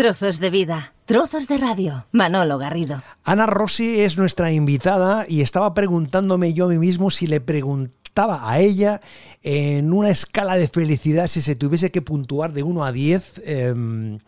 Trozos de vida, trozos de radio. Manolo Garrido. Ana Rossi es nuestra invitada y estaba preguntándome yo a mí mismo si le preguntaba a ella en una escala de felicidad si se tuviese que puntuar de 1 a 10. Em,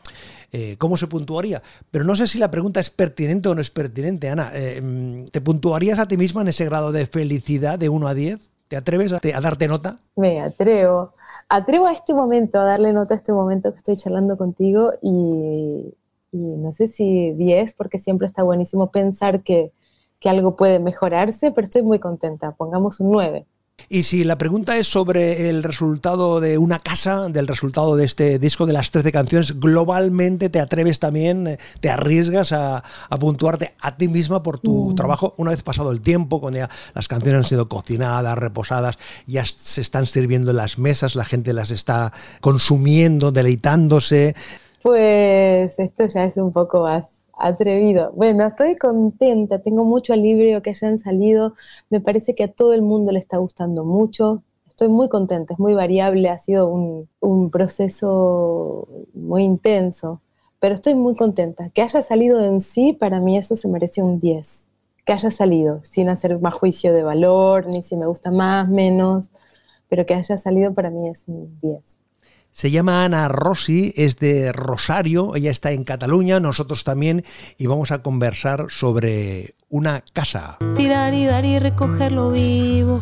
eh, ¿Cómo se puntuaría? Pero no sé si la pregunta es pertinente o no es pertinente, Ana. Em, ¿Te puntuarías a ti misma en ese grado de felicidad de 1 a 10? ¿Te atreves a, a darte nota? Me atrevo atrevo a este momento, a darle nota a este momento que estoy charlando contigo y, no sé si 10, porque siempre está buenísimo pensar que, que algo puede mejorarse, pero estoy muy contenta, pongamos un 9. Y si la pregunta es sobre el resultado de una casa, del resultado de este disco de las 13 canciones, globalmente te atreves también, eh, te arriesgas a, puntuarte a ti misma por tu mm. trabajo una vez pasado el tiempo, cuando ya las canciones han sido cocinadas, reposadas, ya se están sirviendo en las mesas, la gente las está consumiendo, deleitándose. Pues esto ya es un poco más Atrevido. Bueno, estoy contenta, tengo mucho alivio que hayan salido, me parece que a todo el mundo le está gustando mucho, estoy muy contenta, es muy variable, ha sido un, un proceso muy intenso, pero estoy muy contenta. Que haya salido en sí, para mí eso se merece un 10. Que haya salido, sin hacer más juicio de valor, ni si me gusta más, menos, pero que haya salido para mí es un 10. Se llama Ana Rossi, es de Rosario, ella está en Cataluña, nosotros también, y vamos a conversar sobre una casa. Tirar y dar y recogerlo vivo,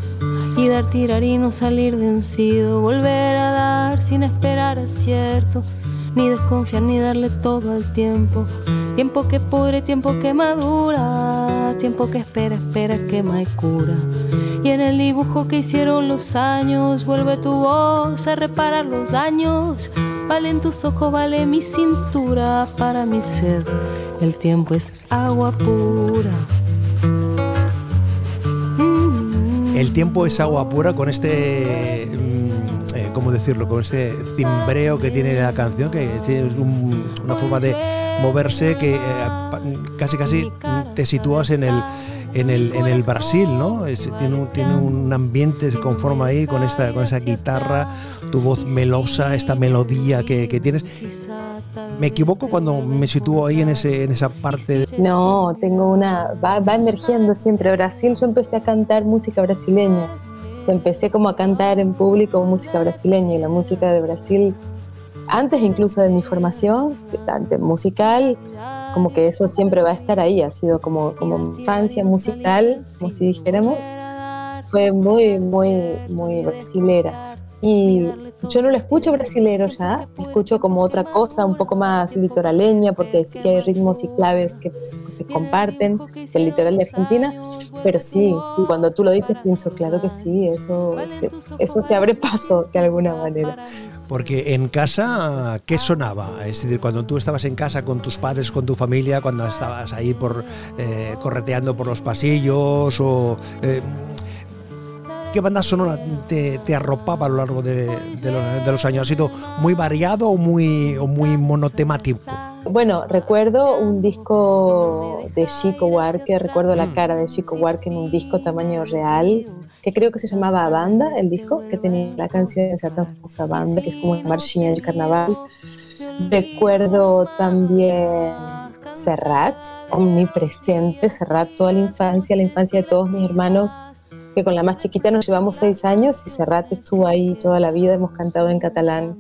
y dar, tirar y no salir vencido, volver a dar sin esperar acierto ni desconfiar ni darle todo al tiempo. Tiempo que pudre, tiempo que madura, tiempo que espera, espera, que y cura. Y en el dibujo que hicieron los años, vuelve tu voz a reparar los daños. Valen tus ojos, vale mi cintura para mi sed. El tiempo es agua pura. El tiempo es agua pura con este ¿cómo decirlo? Con ese cimbreo que tiene la canción, que es una forma de moverse que eh, casi casi te sitúas en el en el, en el Brasil, ¿no? tiene, un, tiene un ambiente, se conforma ahí con, esta, con esa guitarra, tu voz melosa, esta melodía que, que tienes. ¿Me equivoco cuando me sitúo ahí en, ese, en esa parte? No, tengo una... Va, va emergiendo siempre. Brasil, yo empecé a cantar música brasileña empecé como a cantar en público música brasileña y la música de Brasil, antes incluso de mi formación musical, como que eso siempre va a estar ahí, ha sido como, como infancia musical, como si dijéramos, fue muy, muy, muy brasilera. Y yo no lo escucho brasilero ya, escucho como otra cosa, un poco más litoraleña, porque sí que hay ritmos y claves que se comparten, es el litoral de Argentina, pero sí, sí, cuando tú lo dices pienso, claro que sí, eso, eso se abre paso de alguna manera. Porque en casa, ¿qué sonaba? Es decir, cuando tú estabas en casa con tus padres, con tu familia, cuando estabas ahí por eh, correteando por los pasillos o... Eh, ¿Qué banda sonora te, arropaba a lo largo de, los, años? ¿Ha sido muy variado o muy, o muy monotemático? Bueno, recuerdo un disco de Chico Huarque, recuerdo la mm. cara de Chico Huarque en un disco tamaño real, que creo que se llamaba Banda, el disco, que tenía la canción de esa tan famosa banda, que es como marchinha de carnaval. Recuerdo también Serrat, omnipresente, Serrat toda la infancia, la infancia de todos mis hermanos que con la más chiquita nos llevamos seis años y Serrat estuvo ahí toda la vida, hemos cantado en catalán,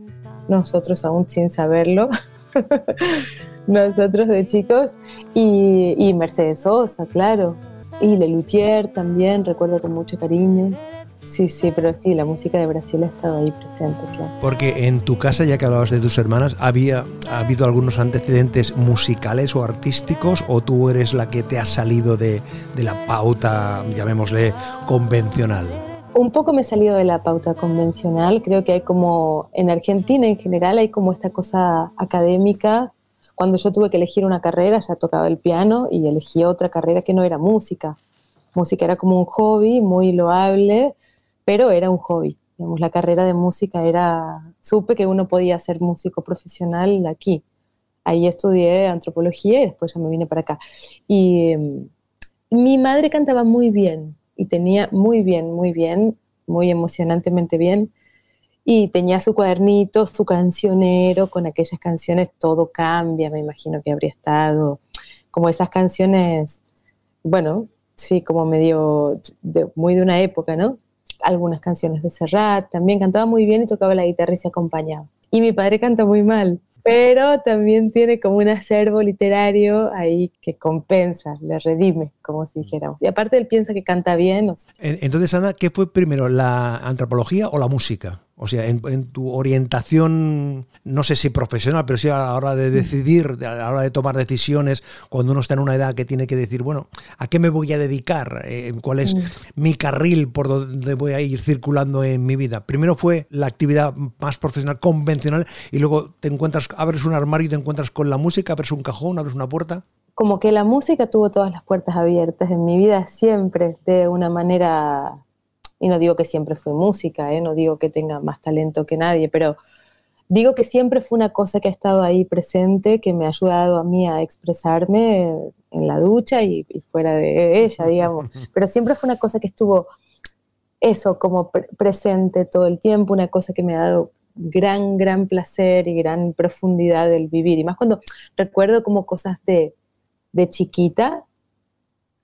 nosotros aún sin saberlo, nosotros de chicos, y, y Mercedes Sosa, claro, y Lelutier también, recuerdo con mucho cariño. Sí, sí, pero sí, la música de Brasil ha estado ahí presente, claro. Porque en tu casa, ya que hablabas de tus hermanas, ¿había ha habido algunos antecedentes musicales o artísticos o tú eres la que te ha salido de, de la pauta, llamémosle, convencional? Un poco me he salido de la pauta convencional, creo que hay como, en Argentina en general hay como esta cosa académica. Cuando yo tuve que elegir una carrera, ya tocaba el piano y elegí otra carrera que no era música. Música era como un hobby muy loable, pero era un hobby. Digamos, la carrera de música era, supe que uno podía ser músico profesional aquí. Ahí estudié antropología y después ya me vine para acá. Y mm, mi madre cantaba muy bien y tenía muy bien, muy bien, muy emocionantemente bien. y tenía su cuadernito, su cancionero, con aquellas canciones todo cambia, me imagino que habría estado, como esas canciones, bueno, sí, como medio, muy de una época, ¿no? Algunas canciones de Serrat, también cantaba muy bien y tocaba la guitarra y se acompañaba. Y mi padre canta muy mal, pero también tiene como un acervo literario ahí que compensa, le redime, como si dijéramos. Y aparte él piensa que canta bien. Entonces, Ana, ¿qué fue primero, la antropología o la música? O sea, en, tu orientación, no sé si profesional, pero sí a la hora de decidir, a la hora de tomar decisiones, cuando uno está en una edad que tiene que decir, bueno, ¿a qué me voy a dedicar? Eh, ¿Cuál es mm. mi carril por donde voy a ir circulando en mi vida? Primero fue la actividad más profesional, convencional, y luego te encuentras, abres un armario y te encuentras con la música, abres un cajón, abres una puerta. Como que la música tuvo todas las puertas abiertas en mi vida siempre, de una manera y no digo que siempre fue música, ¿eh? no digo que tenga más talento que nadie, pero digo que siempre fue una cosa que ha estado ahí presente, que me ha ayudado a mí a expresarme en la ducha y, fuera de ella, digamos. Pero siempre fue una cosa que estuvo eso como presente todo el tiempo, una cosa que me ha dado gran, gran placer y gran profundidad del vivir. Y más cuando recuerdo como cosas de, de chiquita,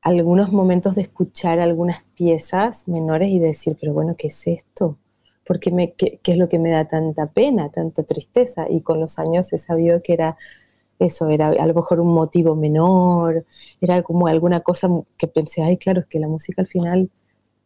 algunos momentos de escuchar algunas piezas menores y decir, pero bueno, ¿qué es esto? Porque me, qué, es lo que me da tanta pena, tanta tristeza? Y con los años he sabido que era eso, era a lo mejor un motivo menor, era como alguna cosa que pensé, ay, claro, es que la música al final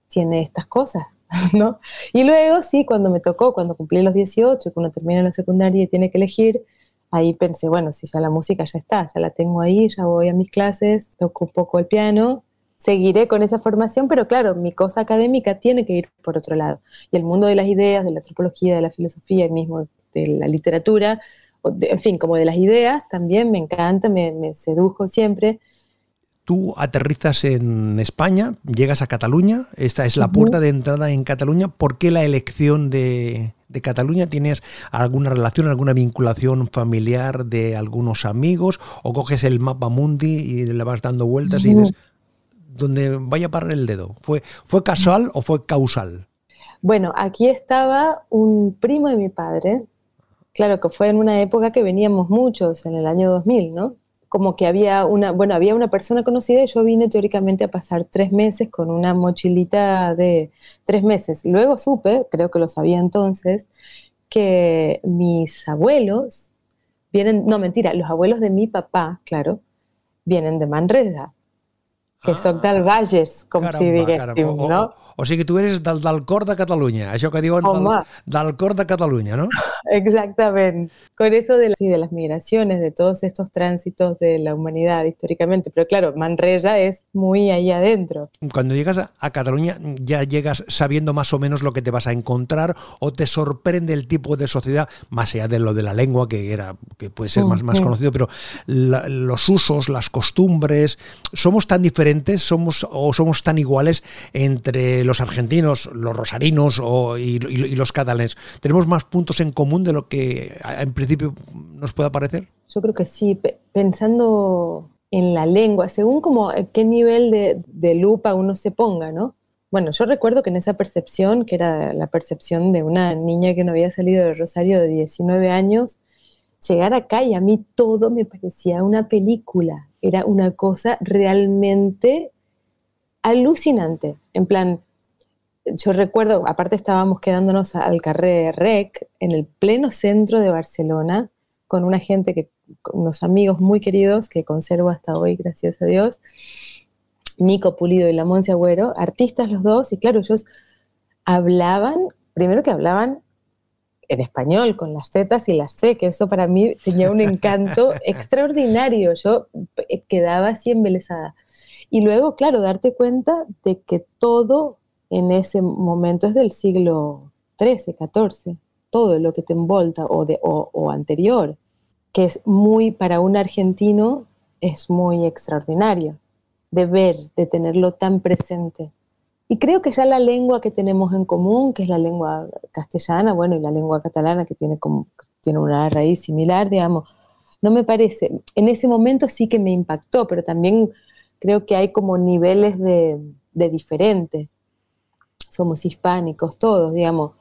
tiene estas cosas, ¿no? Y luego, sí, cuando me tocó, cuando cumplí los 18, cuando terminé la secundaria y tiene que elegir, ahí pensé, bueno, si ya la música ya está, ya la tengo ahí, ya voy a mis clases, toco un poco el piano, seguiré con esa formación, pero claro, mi cosa académica tiene que ir por otro lado. Y el mundo de las ideas, de la antropología, de la filosofía y mismo de la literatura, en fin, como de las ideas, también me encanta, me, me sedujo siempre. Tú aterrizas en España, llegas a Cataluña, esta es la puerta de entrada en Cataluña. ¿Por qué la elección de, de Cataluña? ¿Tienes alguna relación, alguna vinculación familiar de algunos amigos? ¿O coges el mapa mundi y le vas dando vueltas y dices, donde vaya a parar el dedo? ¿Fue, ¿Fue casual o fue causal? Bueno, aquí estaba un primo de mi padre, claro que fue en una época que veníamos muchos, en el año 2000, ¿no? Como que había una, bueno, había una persona conocida y yo vine teóricamente a pasar tres meses con una mochilita de tres meses. Luego supe, creo que lo sabía entonces, que mis abuelos vienen, no mentira, los abuelos de mi papá, claro, vienen de Manresa que ah, del Valles, com caramba, si diguéssim, caramba. no? O, o sigui, tu eres del, del cor de Catalunya, això que diuen del, del cor de Catalunya, ¿no? Exactamente. Con eso de, sí, de las migraciones, de todos estos tránsitos de la humanidad históricamente. Pero claro, Manresa es muy ahí adentro. Cuando llegas a, a Cataluña, ya llegas sabiendo más o menos lo que te vas a encontrar o te sorprende el tipo de sociedad, más allá de lo de la lengua, que, era, que puede ser más, más conocido, pero la, los usos, las costumbres, somos tan diferentes, somos o somos tan iguales entre los argentinos, los rosarinos o, y, y, y los catalanes. Tenemos más puntos en común de lo que en principio nos pueda parecer? Yo creo que sí, pensando en la lengua, según como eh, qué nivel de, de, lupa uno se ponga, ¿no? Bueno, yo recuerdo que en esa percepción, que era la percepción de una niña que no había salido de Rosario de 19 años, llegar acá y a mí todo me parecía una película, era una cosa realmente alucinante, en plan, yo recuerdo, aparte estábamos quedándonos al carré Rec, en el pleno centro de Barcelona, con una gente, que, unos amigos muy queridos que conservo hasta hoy, gracias a Dios, Nico Pulido y la Monse Agüero, artistas los dos, y claro, ellos hablaban, primero que hablaban en español, con las tetas y las C, que eso para mí tenía un encanto extraordinario, yo quedaba así embelesada. Y luego, claro, darte cuenta de que todo en ese momento es del siglo XIII, XIV, todo lo que te envolta o, de, o, anterior, que es muy, para un argentino, es muy extraordinario de ver, de tenerlo tan presente. Y creo que ya la lengua que tenemos en común, que es la lengua castellana, bueno, y la lengua catalana, que tiene, como, tiene una raíz similar, digamos, no me parece, en ese momento sí que me impactó, pero también creo que hay como niveles de, de diferente somos hispánicos todos, digamos.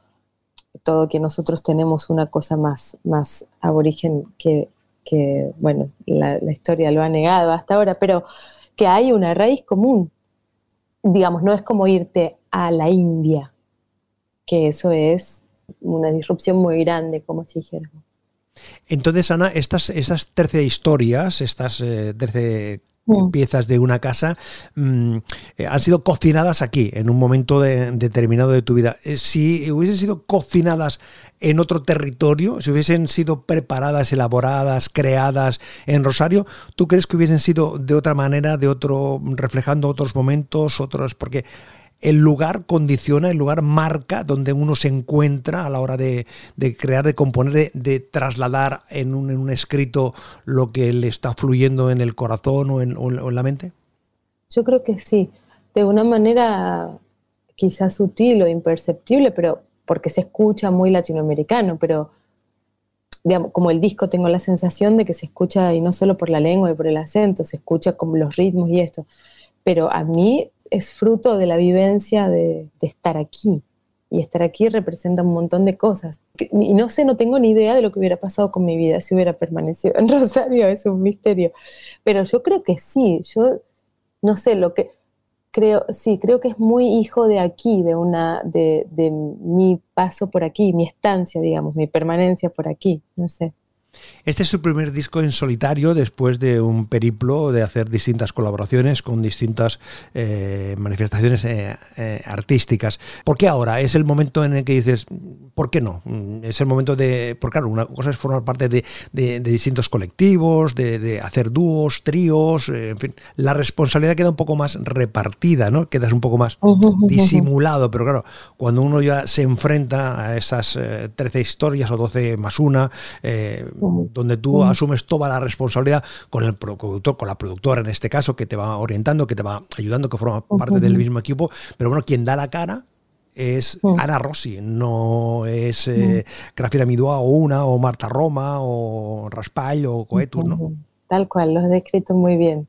todo que nosotros tenemos una cosa más, más aborigen que, que bueno, la, historia lo ha negado hasta ahora, pero que hay una raíz común. Digamos, no es como irte a la India, que eso es una disrupción muy grande, como si dijéramos. Entonces, Ana, estas, estas 13 historias, estas eh, 13 Mm. Piezas de una casa mm, eh, han sido cocinadas aquí, en un momento determinado de tu vida. Eh, si hubiesen sido cocinadas en otro territorio, si hubiesen sido preparadas, elaboradas, creadas en Rosario, ¿tú crees que hubiesen sido de otra manera, de otro, reflejando otros momentos, otros? Porque el lugar condiciona, el lugar marca donde uno se encuentra a la hora de, crear, de componer, de, trasladar en un, escrito lo que le está fluyendo en el corazón o en, la mente? Yo creo que sí, de una manera quizás sutil o imperceptible, pero porque se escucha muy latinoamericano, pero digamos, como el disco tengo la sensación de que se escucha, y no solo por la lengua y por el acento, se escucha como los ritmos y esto, pero a mí es fruto de la vivencia de, estar aquí. Y estar aquí representa un montón de cosas. Y no sé, no tengo ni idea de lo que hubiera pasado con mi vida si hubiera permanecido en Rosario, es un misterio. Pero yo creo que sí, yo no sé, lo que creo, sí, creo que es muy hijo de aquí, de una, de, de mi paso por aquí, mi estancia, digamos, mi permanencia por aquí, no sé. Este es su primer disco en solitario después de un periplo de hacer distintas colaboraciones con distintas eh, manifestaciones eh, eh, artísticas. ¿Por qué ahora? Es el momento en el que dices, ¿por qué no? Es el momento de, porque claro, una cosa es formar parte de, distintos colectivos, de, hacer dúos, tríos, en fin, la responsabilidad queda un poco más repartida, ¿no? Quedas un poco más disimulado, pero claro, cuando uno ya se enfrenta a esas 13 historias o 12 más una, donde tú asumes toda la responsabilidad con el productor, con la productora en este caso, que te va orientando, que te va ayudando, que forma parte del mismo equipo, pero bueno, quien da la cara es Ana Rossi, no es eh, Grafira Midua o Una, o Marta Roma, o Raspall, o Coetus, ¿no? Tal cual, los he descrito muy bien.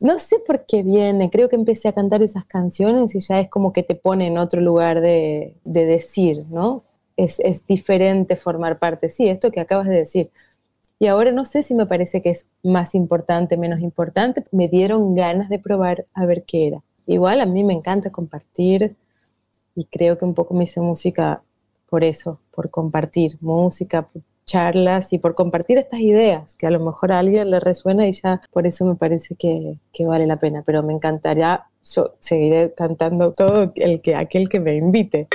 No sé por qué viene, creo que empecé a cantar esas canciones y ya es como que te pone en otro lugar de, de decir, ¿no? es, diferente formar parte. Sí, esto que acabas de decir. Y ahora no sé si me parece que es más importante, menos importante. Me dieron ganas de probar a ver qué era. Igual a mí me encanta compartir y creo que un poco me hice música por eso, por compartir música, charlas y por compartir estas ideas que a lo mejor a alguien le resuena y ya por eso me parece que, que vale la pena. Pero me encantaría, yo seguiré cantando todo el que, aquel que me invite.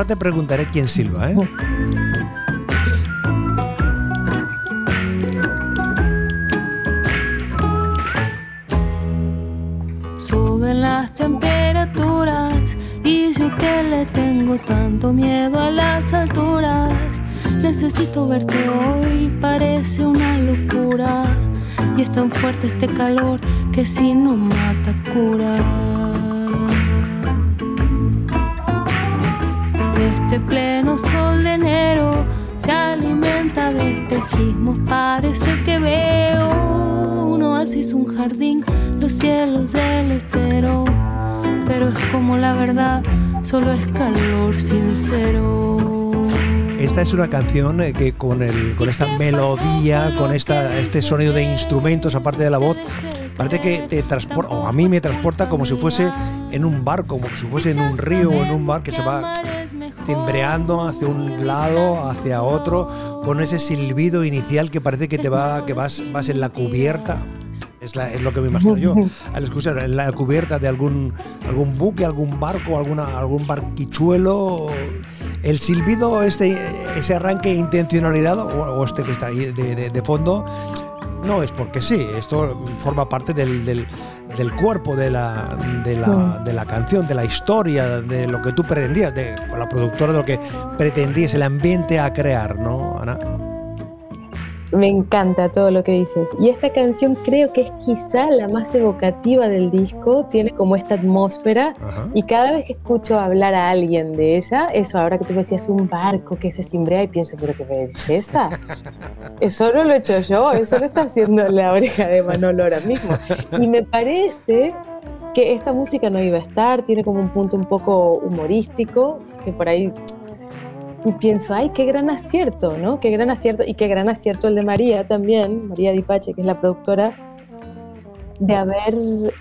Ahora te preguntaré quién silba, ¿eh? Suben las temperaturas y yo que le tengo tanto miedo a las alturas. Necesito verte hoy, parece una locura. Y es tan fuerte este calor que si no mata cura. Este pleno sol de enero se alimenta de espejismos. Parece que veo un oasis, un jardín, los cielos del estero. Pero es como la verdad, solo es calor sincero. Esta es una canción eh, que con, el, con esta melodía, con esta, este sonido de instrumentos, aparte de la voz, parece que te transporta, a mí me transporta como si fuese en un barco, como si fuese en un río o en un mar que se va timbreando hacia un lado, hacia otro, con ese silbido inicial que parece que te va, que vas, vas en la cubierta. Es, lo que me imagino yo al escuchar en la cubierta de algún, algún buque, algún barco, alguna, algún barquichuelo. El silbido, este, ese arranque intencionalidad o, este que está ahí de, fondo, no es porque sí, esto forma parte del del cuerpo de la, de la, de la, canción, de la historia, de lo que tú pretendías, de, con la productora de lo que pretendías, el ambiente a crear, ¿no, Ana? Me encanta todo lo que dices. Y esta canción creo que es quizá la más evocativa del disco, tiene como esta atmósfera y cada vez que escucho hablar a alguien de ella, eso ahora que tú me decías un barco que se cimbrea y pienso, pero qué belleza. Eso no lo he hecho yo, eso lo está haciendo la oreja de Manolo ahora mismo. Y me parece que esta música no iba a estar, tiene como un punto un poco humorístico, que por ahí y pienso, ay, qué gran acierto, ¿no? Qué gran acierto y qué gran acierto el de María también, María Dipache, que es la productora, de haber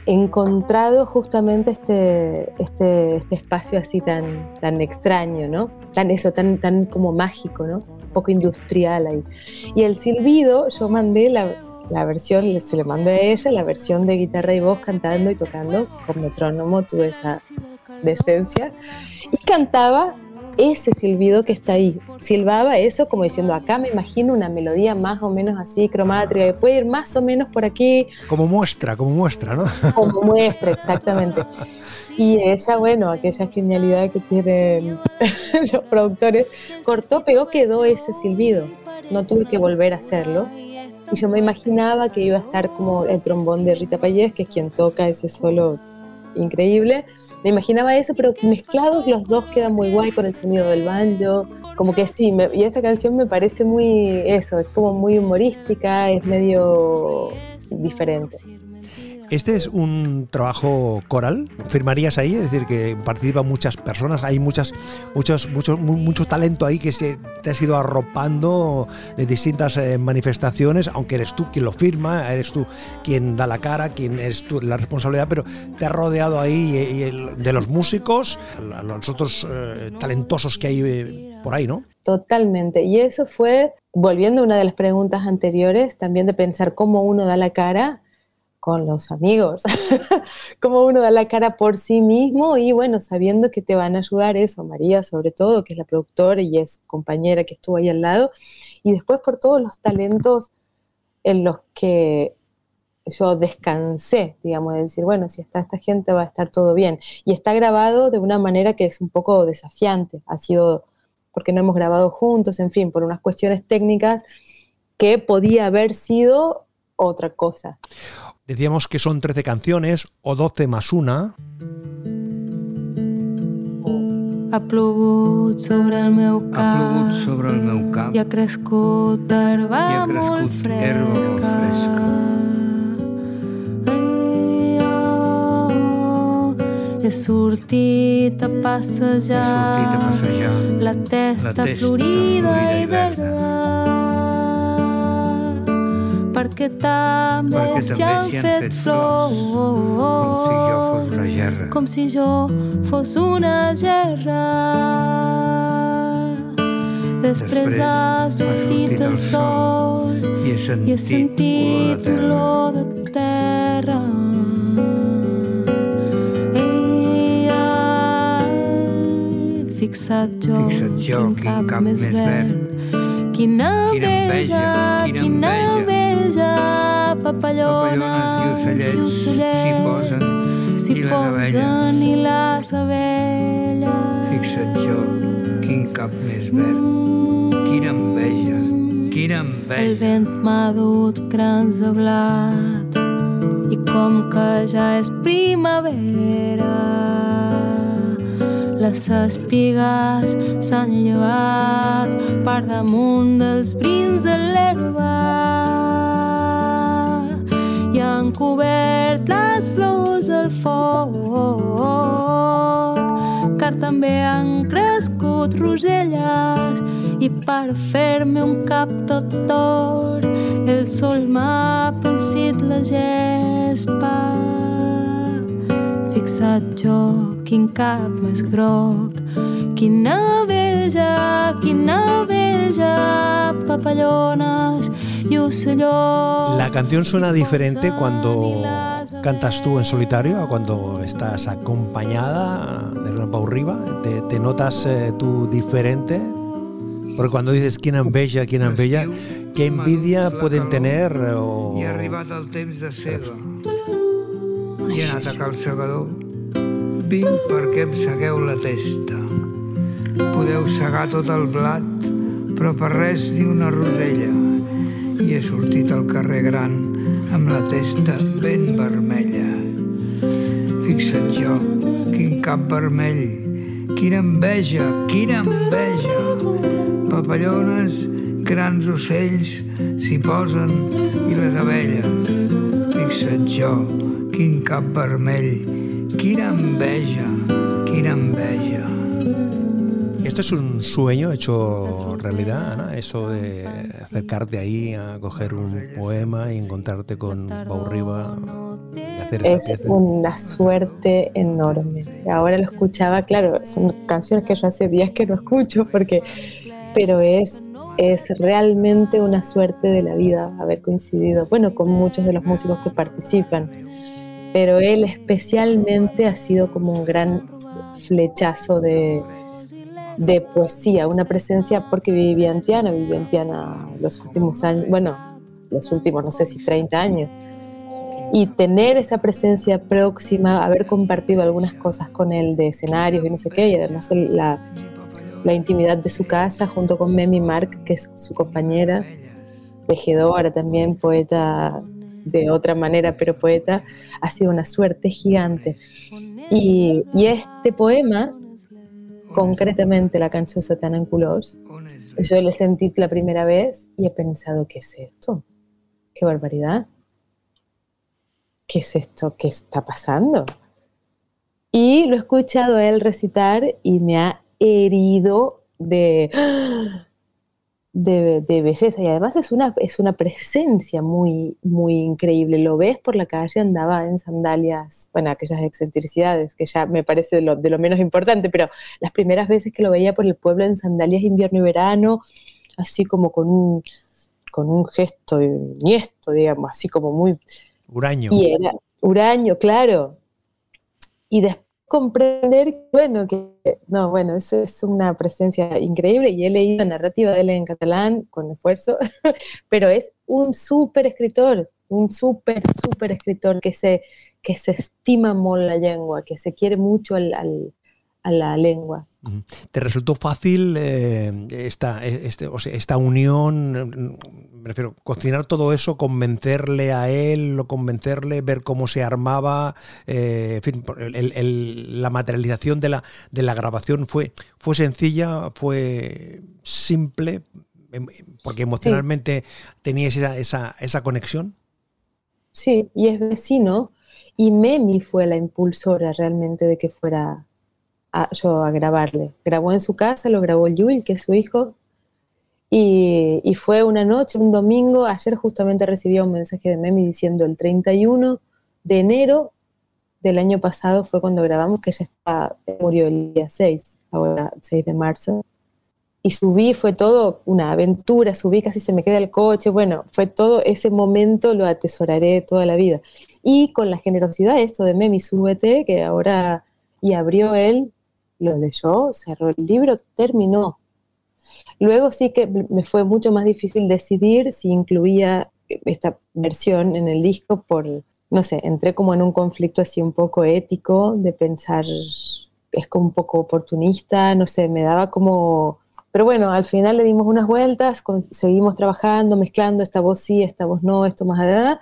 encontrado justamente este, este, este espacio así tan, tan extraño, ¿no? Tan eso, tan, tan como mágico, ¿no? Un poco industrial ahí. Y el silbido, yo mandé la, la versión, se le mandé a ella, la versión de guitarra y voz cantando y tocando con metrónomo, tuve esa decencia, y cantaba ese silbido que está ahí. Silbaba eso como diciendo, acá me imagino una melodía más o menos así, cromática, que puede ir más o menos por aquí. Como muestra, como muestra, ¿no? Como muestra, exactamente. Y ella, bueno, aquella genialidad que tienen los productores, cortó, pegó, quedó ese silbido. No tuve que volver a hacerlo. Y yo me imaginaba que iba a estar como el trombón de Rita Payés, que es quien toca ese solo increíble me imaginaba eso, pero mezclados los dos quedan muy guay con el sonido del banjo, como que sí, y esta canción me parece muy eso, es como muy humorística, es medio diferente. Este es un trabajo coral, firmarías ahí, es decir, que participan muchas personas, hay muchas, muchos, mucho, talento ahí que te has ido arropando de distintas eh, manifestaciones, aunque eres tú quien lo firma, eres tú quien da la cara, quien tú la responsabilidad, pero te has rodeado ahí eh, de los músicos, los otros eh, talentosos que hay por ahí, ¿no? Totalmente, y eso fue, volviendo a una de las preguntas anteriores, también de pensar cómo uno da la cara con los amigos, como uno da la cara por sí mismo y bueno, sabiendo que te van a ayudar eso, María sobre todo, que es la productora y es compañera que estuvo ahí al lado, y después por todos los talentos en los que yo descansé, digamos, de decir, bueno, si está esta gente va a estar todo bien. Y está grabado de una manera que es un poco desafiante, ha sido porque no hemos grabado juntos, en fin, por unas cuestiones técnicas que podía haber sido otra cosa. Decíamos que son 13 canciones o 12 más una. Ha plogut sobre el meu cap, ha plogut sobre el meu cap i ha crescut herba, i ha crescut molt fresca. herba molt fresca. Ai, he sortit a passejar, He sortit a passejar la testa, la testa florida, florida i i verda. Perquè també s'hi han han fet flors, flors com si jo fos una gerra. com si jo fos una gerra. Després, Després ha sortit el sol i he sentit, i he sentit olor de terra. Fixat jo, Fixa't jo, quin cap, més verd. Quina Quina enveja, enveja, quina quina enveja, papallones, i ocellets s'hi posen s'hi i les i les abelles. Fixa't jo, quin cap més verd. Quina enveja, quina El enveja. vent m'ha dut grans de blat i com que ja és primavera les espigues s'han llevat per damunt dels brins de l'herba han cobert les flors del foc. Car també han crescut roselles i per fer-me un cap tot d'or el sol m'ha pensit la gespa. Fixat jo quin cap més groc quina veja, quina veja papallones La canción suena diferente cuando cantas tú en solitario a cuando estás acompañada de una Pau Riba. ¿Te, te notas eh, tú diferente? Porque cuando dices quién enveja, quién enveja, ¿qué envidia pueden tener? O... I ha arribat el temps de sega. I he anat a cal segador. Vinc perquè em segueu la testa. Podeu segar tot el blat, però per res ni una rosella. I he sortit al carrer gran amb la testa ben vermella. Fixa't jo, quin cap vermell, quina enveja, quina enveja. Papallones, grans ocells s'hi posen i les abelles. Fixa't jo, quin cap vermell, quina enveja, quina enveja. ¿Esto es un sueño hecho realidad, Ana? Eso de acercarte ahí a coger un poema y encontrarte con Pau Riva y hacer esa Es pieza. una suerte enorme. Ahora lo escuchaba, claro, son canciones que yo hace días que no escucho, porque, pero es, es realmente una suerte de la vida haber coincidido, bueno, con muchos de los músicos que participan, pero él especialmente ha sido como un gran flechazo de, de poesía, una presencia porque vivía en Tiana, vivió en Tiana los últimos años, bueno, los últimos, no sé si 30 años y tener esa presencia próxima, haber compartido algunas cosas con él de escenarios y no sé qué, y además la, la intimidad de su casa junto con Memi Mark, que es su compañera, tejedora también, poeta de otra manera, pero poeta, ha sido una suerte gigante. Y, y este poema, concretamente la canción Satana en Colors, yo le sentí la primera vez y he pensado, ¿qué es esto? ¡Qué barbaridad! ¿qué es esto? ¿Qué está pasando? Y lo he escuchado él recitar y me ha herido de, de, de belleza. Y además es una, es una presencia muy, muy increíble. Lo ves por la calle, andaba en sandalias, bueno, aquellas excentricidades, que ya me parece de lo, de lo menos importante, pero las primeras veces que lo veía por el pueblo en sandalias invierno y verano, así como con un, con un gesto niesto, digamos, así como muy Uraño. y era huraño, claro. Y después comprender, bueno, que no, bueno, eso es una presencia increíble y he leído la narrativa de él en catalán con esfuerzo, pero es un súper escritor, un súper, súper escritor que se, que se estima mucho la lengua, que se quiere mucho al, a la lengua. ¿Te resultó fácil eh, esta, este, o sea, esta unión? Me refiero, cocinar todo eso, convencerle a él, convencerle, ver cómo se armaba, eh, en fin, el- el- la materialización de la, de la grabación fue, fue sencilla, fue simple, em- porque emocionalmente teníais esa, esa, esa conexión. Sí, y es vecino, y Memi fue la impulsora realmente de que fuera a, yo a grabarle. Grabó en su casa, lo grabó Yul, que es su hijo, y, y fue una noche, un domingo, ayer justamente recibí un mensaje de Memi diciendo el 31 de enero del año pasado fue cuando grabamos, que ella estaba, murió el día 6, ahora 6 de marzo. Y subí, fue todo una aventura, subí, casi se me queda el coche, bueno, fue todo ese momento, lo atesoraré toda la vida. Y con la generosidad esto de Memi, súbete, que ahora, y abrió él, lo leyó, cerró el libro, terminó. Luego sí que me fue mucho más difícil decidir si incluía esta versión en el disco por, no sé, entré como en un conflicto así un poco ético de pensar, es como un poco oportunista, no sé, me daba como... Pero bueno, al final le dimos unas vueltas, con- seguimos trabajando, mezclando, esta voz sí, esta voz no, esto más allá,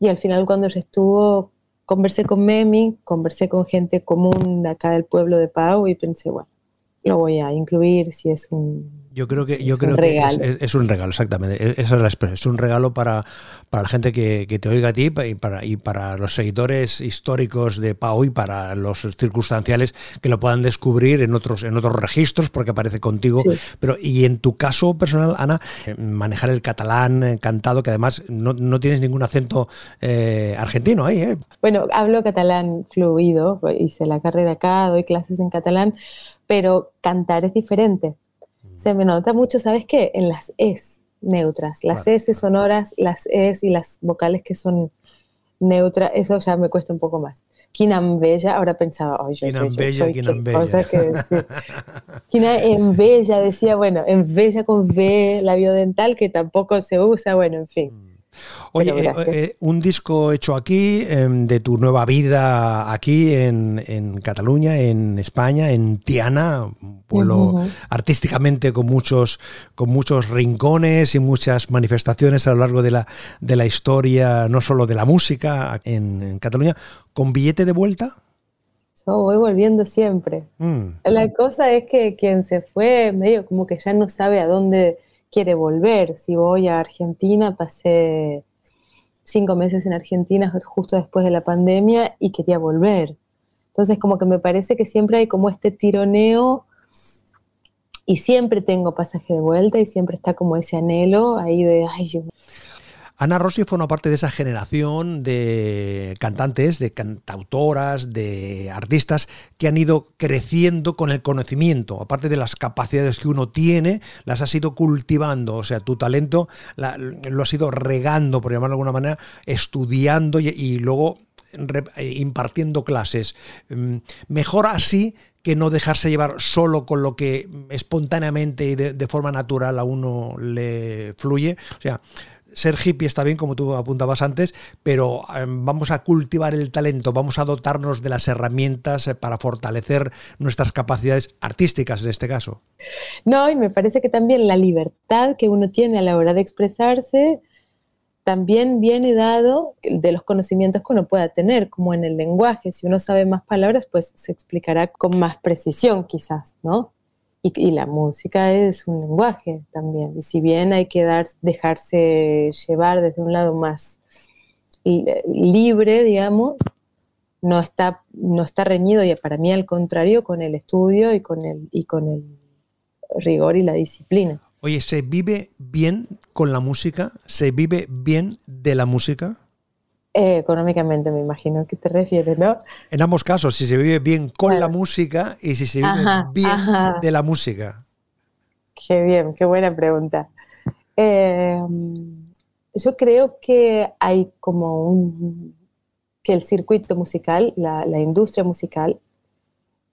y al final cuando estuvo, conversé con Memi, conversé con gente común de acá del pueblo de Pau y pensé, bueno, lo voy a incluir si es un... Yo creo que, Sí, yo es creo que es, regalo. es- es un regalo, exactamente. E- Esa es la expresión. Es un regalo para, para la gente que, que te oiga a ti y para, y para los seguidores históricos de Pau y para los circunstanciales que lo puedan descubrir en otros, en otros registros porque aparece contigo. Sí. Pero, y en tu caso personal, Ana, eh, manejar el catalán cantado, que además no, no tienes ningún acento eh, argentino ahí, ¿eh? Bueno, hablo catalán fluido, hice la carrera acá, doy clases en catalán, pero cantar es diferente. Se me nota mucho, ¿sabes qué? En las es neutras, las Claro. S sonoras, las es y las vocales que son neutras, eso ya me cuesta un poco más. Quinambella, ahora pensaba, oye, Quinambella, Quinambella. cosa que decir. Quina en bella, decía, bueno, en bella con V, labio dental, que tampoco se usa, bueno, en fin. Oye, eh, eh, un disco hecho aquí, em, de tu nueva vida aquí en, Cataluña, en España, en Tiana, un pueblo artísticamente con muchos, con muchos rincones y muchas manifestaciones a lo largo de la, de la historia, no solo de la música en, Cataluña, con billete de vuelta. Yo voy volviendo siempre. Mm. La cosa es que quien se fue, medio como que ya no sabe a dónde quiere volver. Si voy a Argentina, pasé cinco meses en Argentina justo después de la pandemia y quería volver. Entonces como que me parece que siempre hay como este tironeo y siempre tengo pasaje de vuelta y siempre está como ese anhelo ahí de, ay, yo Ana Rossi forma parte de esa generación de cantantes, de cantautoras, de artistas que han ido creciendo con el conocimiento, aparte de las capacidades que uno tiene, las has ido cultivando, o sea, tu talento lo has ido regando, por llamarlo de alguna manera, estudiando y, luego eh, impartiendo clases. Mm, mejor así que no dejarse llevar solo con lo que espontáneamente y de, de forma natural a uno le fluye. O sea, ser hippie está bien, como tú apuntabas antes, pero em, vamos a cultivar el talento, vamos a dotarnos de las herramientas eh, para fortalecer nuestras capacidades artísticas en este caso. No, y me parece que también la libertad que uno tiene a la hora de expresarse también viene dado de los conocimientos que uno pueda tener, como en el lenguaje. Si uno sabe más palabras, pues se explicará con más precisión quizás, ¿no? Y, la música es un lenguaje también. Y si bien hay que dar, dejarse llevar desde un lado más libre, digamos, no está, no está reñido y para mí al contrario con el estudio y con el, y con el rigor y la disciplina. Oye, ¿se vive bien con la música? ¿Se vive bien de la música? Eh, económicamente me imagino que te refieres, ¿no? En ambos casos, si se vive bien con la música y si se vive bien de la música. Qué bien, qué buena pregunta. Em, yo creo que hay como un... que el circuito musical, la, la industria musical,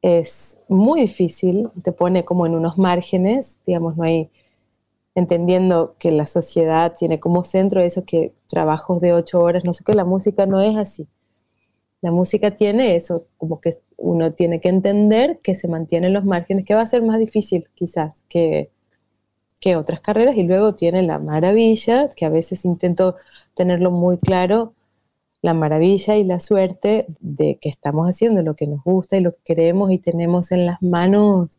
es muy difícil, te pone como en unos márgenes, digamos, no hay entendiendo que la sociedad tiene como centro eso que trabajos de ocho horas, no sé qué, la música no es así. La música tiene eso, como que uno tiene que entender que se mantienen los márgenes, que va a ser más difícil quizás que, que otras carreras y luego tiene la maravilla, que a veces intento tenerlo muy claro, la maravilla y la suerte de que estamos haciendo lo que nos gusta y lo que queremos y tenemos en las manos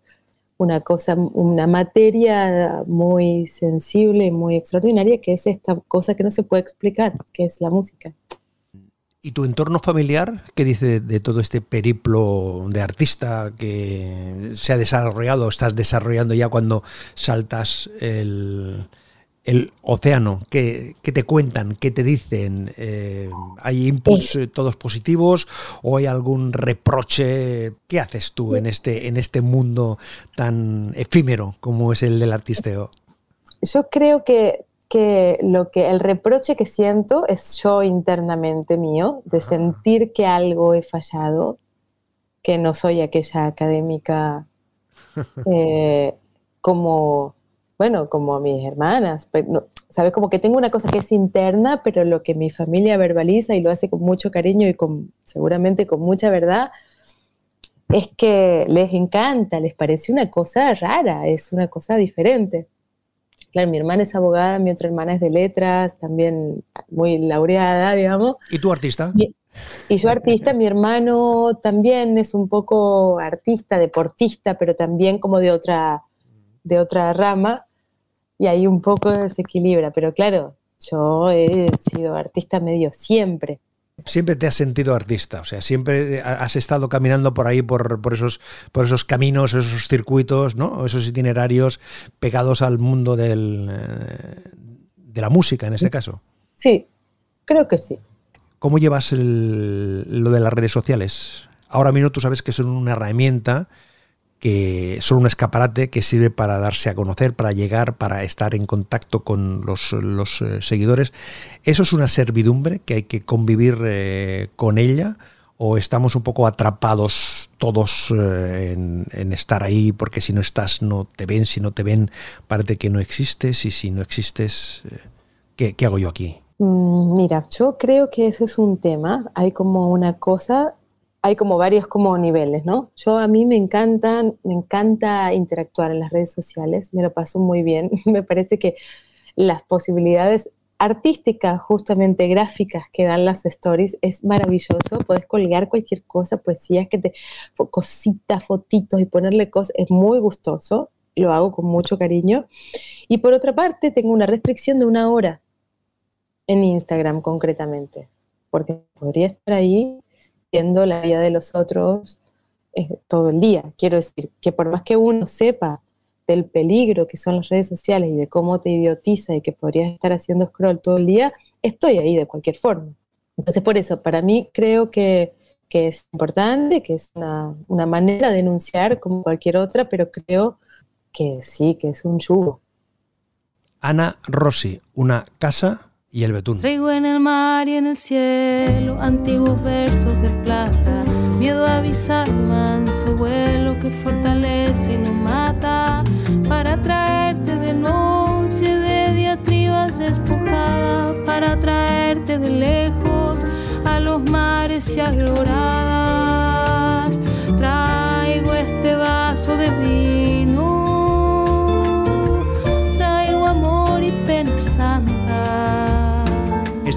una cosa, una materia muy sensible muy extraordinaria, que es esta cosa que no se puede explicar, que es la música. ¿Y tu entorno familiar qué dice de todo este periplo de artista que se ha desarrollado, estás desarrollando ya cuando saltas el, el océano? ¿Qué, te cuentan? ¿Qué te dicen? Eh, ¿Hay inputs eh, todos positivos o hay algún reproche? ¿Qué haces tú en este, en este mundo tan efímero como es el del artisteo? Yo creo que, que lo que el reproche que siento es yo internamente mío, de sentir que algo he fallado, que no soy aquella académica eh, como bueno, como mis hermanas, ¿sabes? Como que tengo una cosa que es interna, pero lo que mi familia verbaliza y lo hace con mucho cariño y con, seguramente con mucha verdad, es que les encanta, les parece una cosa rara, es una cosa diferente. Claro, mi hermana es abogada, mi otra hermana es de letras, también muy laureada, digamos. ¿Y tú artista? Y, y yo artista, mi hermano también es un poco artista, deportista, pero también como de otra, de otra rama y ahí un poco desequilibra. Pero claro, yo he sido artista medio siempre. Siempre te has sentido artista, o sea, siempre has estado caminando por ahí, por, por, esos, por esos caminos, esos circuitos, ¿no? esos itinerarios pegados al mundo del, eh, de la música, en este caso. Sí, creo que sí. ¿Cómo llevas lo de las redes sociales? Ahora mismo tú sabes que son una herramienta que son un escaparate que sirve para darse a conocer, para llegar, para estar en contacto con los, eh, seguidores. ¿Eso es una servidumbre que hay que convivir eh, con ella? ¿O estamos un poco atrapados todos eh, en, estar ahí porque si no estás no te ven, si no te ven parece que no existes y si no existes, ¿qué, qué hago yo aquí? Mm, mira, yo creo que ese es un tema. Hay como una cosa, hay como varios como niveles, ¿no? Yo a mí me encantan, me encanta interactuar en las redes sociales, me lo paso muy bien. me parece que las posibilidades artísticas, justamente gráficas que dan las stories, es maravilloso. Puedes colgar cualquier cosa, poesías que te, cositas, fotitos y ponerle cosas, es muy gustoso. Lo hago con mucho cariño. Y por otra parte, tengo una restricción de una hora en Instagram concretamente, porque podría estar ahí viendo la vida de los otros eh, todo el día. Quiero decir que por más que uno sepa del peligro que son las redes sociales y de cómo te idiotiza y que podrías estar haciendo scroll todo el día, estoy ahí de cualquier forma. Entonces, por eso, para mí creo que, que es importante, que es una, una, manera de denunciar como cualquier otra, pero creo que sí, que es un yugo. Ana Rossi, una casa y el betún. Traigo en el mar y en el cielo antiguos versos de plata. Miedo a avisar manso vuelo que fortalece y no mata. Para traerte de noche, de diatribas despojada. Para traerte de lejos a los mares y alboradas.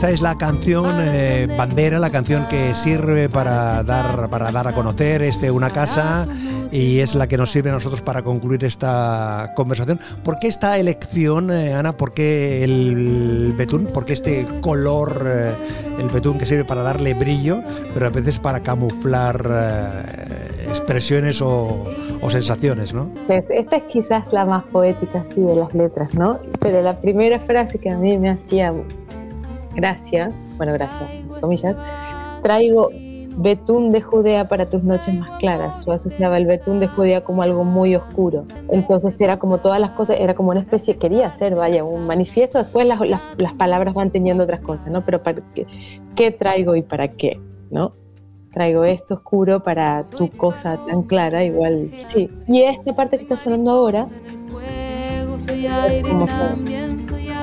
Esta es la canción eh, bandera, la canción que sirve para dar, para dar a conocer este Una Casa y es la que nos sirve a nosotros para concluir esta conversación. ¿Por qué esta elección, eh, Ana? ¿Por qué el betún? ¿Por qué este color, eh, el betún que sirve para darle brillo, pero a veces para camuflar expresiones o, sensaciones, ¿no? Pues esta es quizás la más poética, sí, de las letras, ¿no? Pero la primera frase que a mí me hacía gracia, bueno, gracias, comillas, traigo betún de Judea para tus noches más claras. Yo asociaba el betún de Judea como algo muy oscuro. Entonces era como todas las cosas, era como una especie, quería hacer, vaya, un manifiesto. Después las, las, palabras van teniendo otras cosas, ¿no? Pero para qué, qué, traigo y para qué, ¿no? Traigo esto oscuro para tu cosa tan clara, igual. Sí. Y esta parte que está sonando ahora. Soy aire, también soy que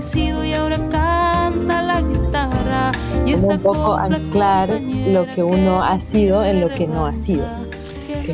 sido y ahora canta la guitarra. Y esa un poco anclar lo que uno ha sido en lo que no ha sido.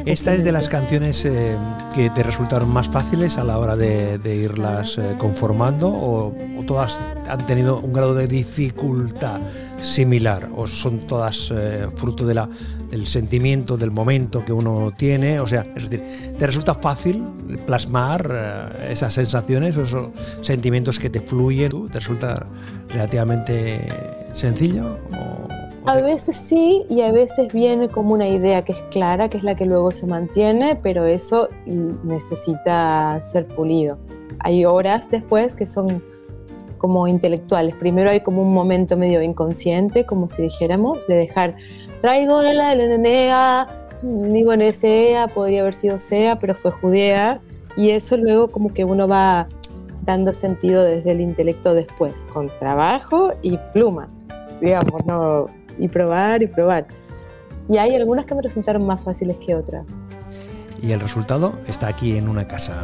Esta es de las canciones eh, que te resultaron más fáciles a la hora de, irlas eh, conformando o, todas han tenido un grado de dificultad similar o son todas eh, fruto de la, del sentimiento, del momento que uno tiene. O sea, es decir, ¿te resulta fácil plasmar eh, esas sensaciones, esos sentimientos que te fluyen? ¿Te resulta relativamente sencillo? a veces sí y a veces viene como una idea que es clara, que es la que luego se mantiene, pero eso necesita ser pulido. Hay horas después que son como intelectuales. Primero hay como un momento medio inconsciente, como si dijéramos, de dejar, traigo la Lenea, ni bueno, Sea, podría haber sido Sea, pero fue Judea, y eso luego como que uno va dando sentido desde el intelecto después, con trabajo y pluma, digamos, ¿no? y probar y probar. Y hay algunas que me resultaron más fáciles que otras. Y el resultado está aquí en una casa.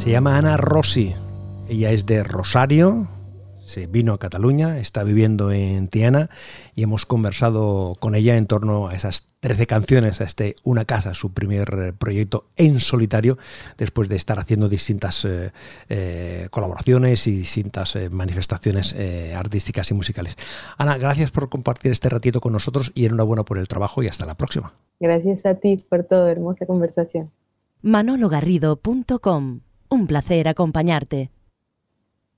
Se llama Ana Rossi. Ella es de Rosario, se vino a Cataluña, está viviendo en Tiana y hemos conversado con ella en torno a esas 13 canciones, a este Una Casa, su primer eh, proyecto en solitario, después de estar haciendo distintas eh, eh, colaboraciones y distintas manifestaciones artísticas y musicales. Ana, gracias por compartir este ratito con nosotros y enhorabuena por el trabajo y hasta la próxima. Gracias a ti por todo, hermosa conversación. manologarrido.com un placer acompañarte.